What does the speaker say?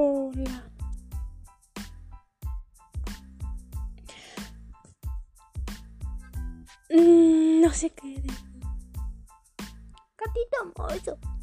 Hola. Mm, no sé qué decir. Gatito mozo.